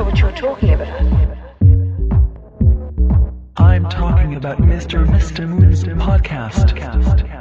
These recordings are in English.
know what you're talking about. I'm talking about Mr. Mr. Moon's podcast. podcast.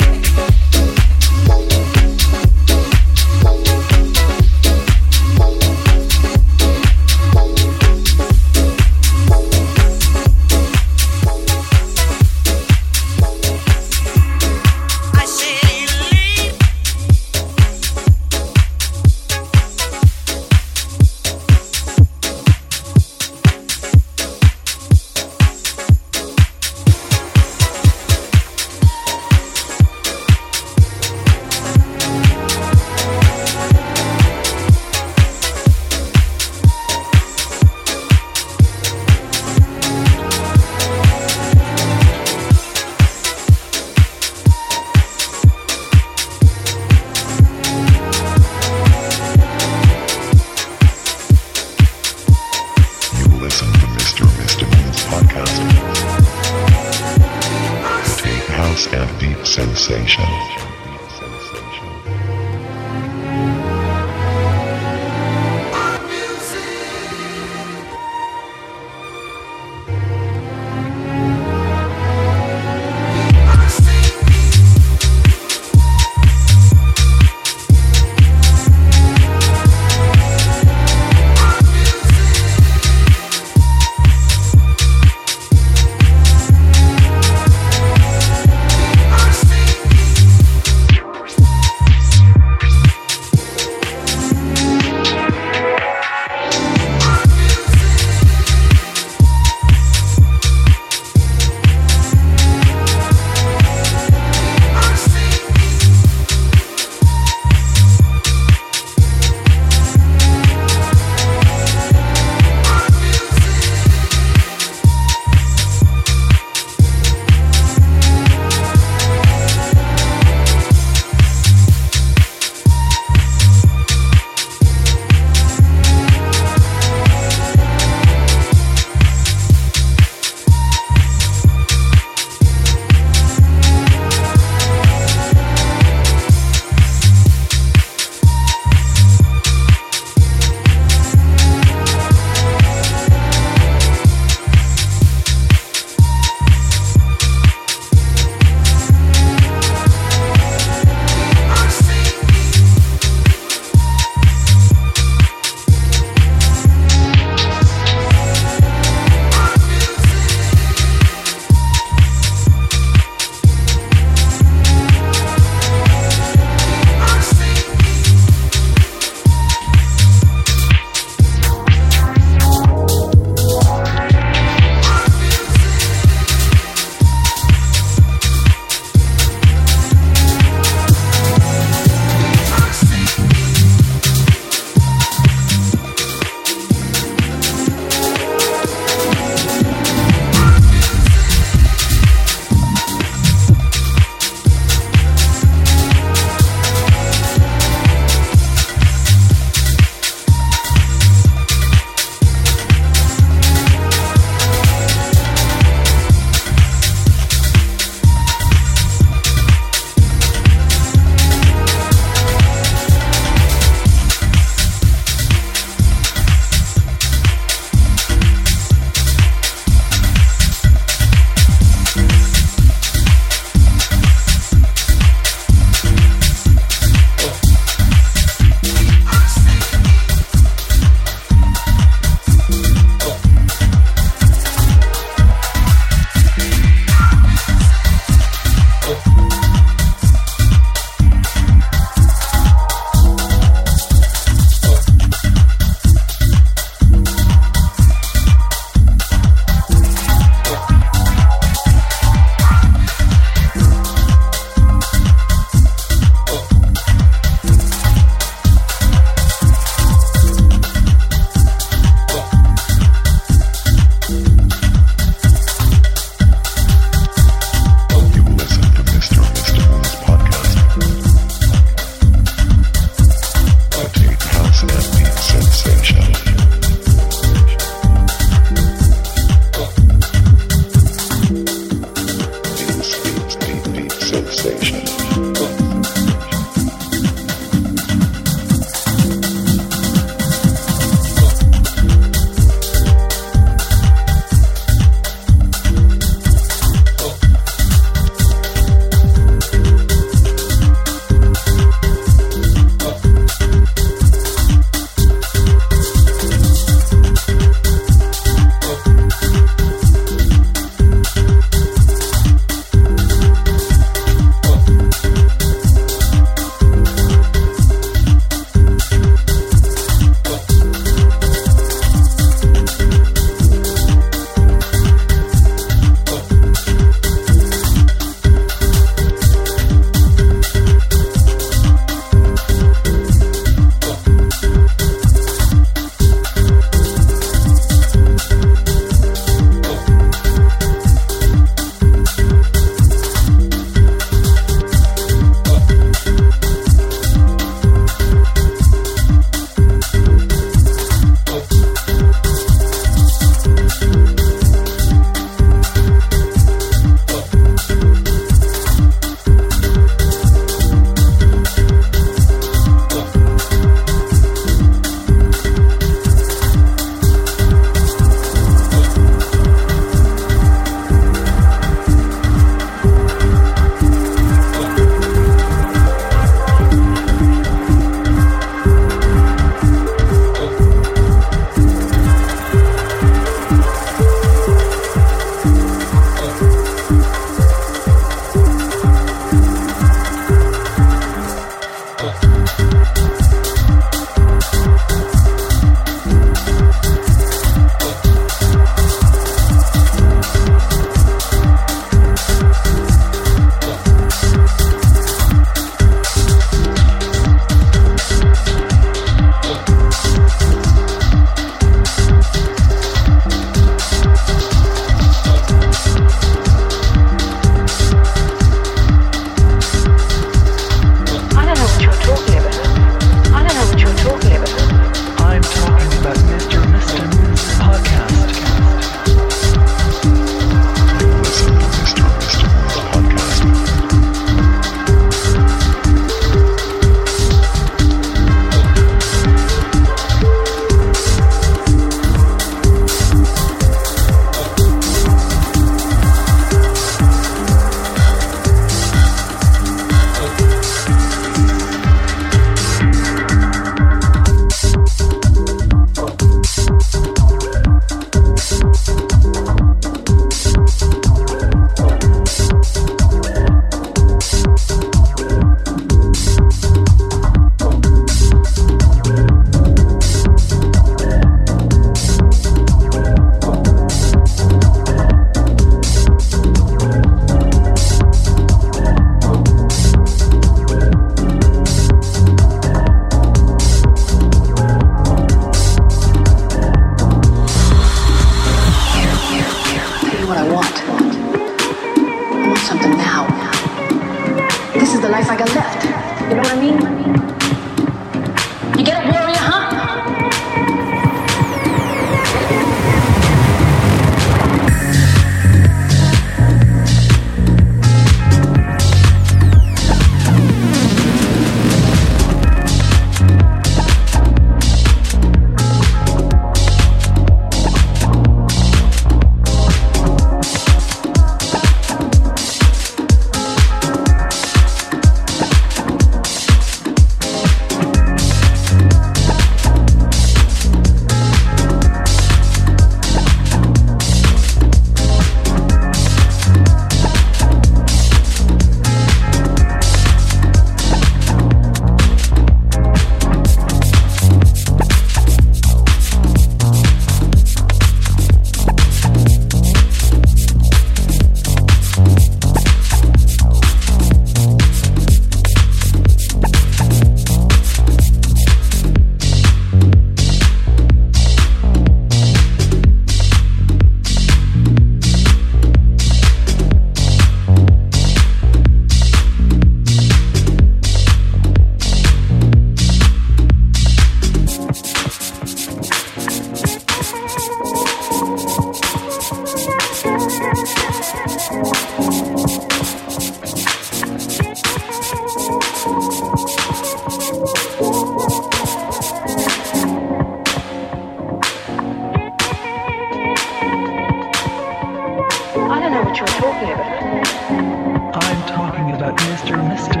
Mr. Mr.